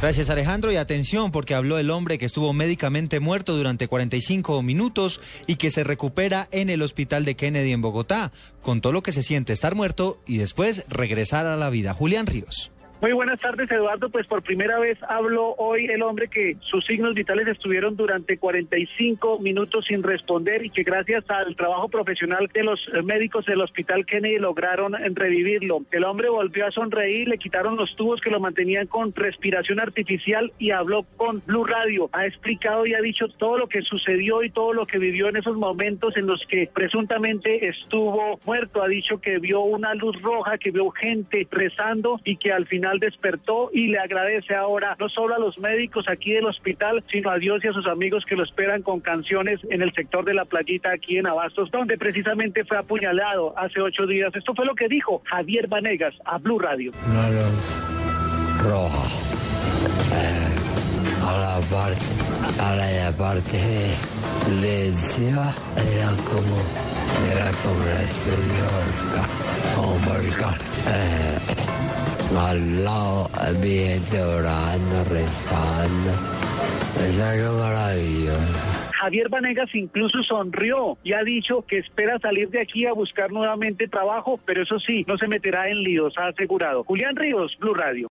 Gracias Alejandro y atención porque habló el hombre que estuvo médicamente muerto durante 45 minutos y que se recupera en el hospital de Kennedy en Bogotá. Contó lo que se siente estar muerto y después regresar a la vida. Julián Ríos. Muy buenas tardes, Eduardo. Pues por primera vez habló hoy el hombre que sus signos vitales estuvieron durante 45 minutos sin responder y que gracias al trabajo profesional de los médicos del Hospital Kennedy lograron revivirlo. El hombre volvió a sonreír, le quitaron los tubos que lo mantenían con respiración artificial y habló con Blue Radio. Ha explicado y ha dicho todo lo que sucedió y todo lo que vivió en esos momentos en los que presuntamente estuvo muerto. Ha dicho que vio una luz roja, que vio gente rezando y que al final despertó y le agradece ahora no solo a los médicos aquí del hospital, sino a Dios y a sus amigos que lo esperan con canciones en el sector de la playita aquí en Abastos, donde precisamente fue apuñalado hace ocho días. Esto fue lo que dijo Javier Vanegas a Blue Radio. Una luz roja. Eh, a la parte, a la parte de encima era como, era como una especie como eh, orando, rezando. Es algo maravilloso. Javier Vanegas incluso sonrió y ha dicho que espera salir de aquí a buscar nuevamente trabajo, pero eso sí, no se meterá en líos, ha asegurado. Julián Ríos, Blue Radio.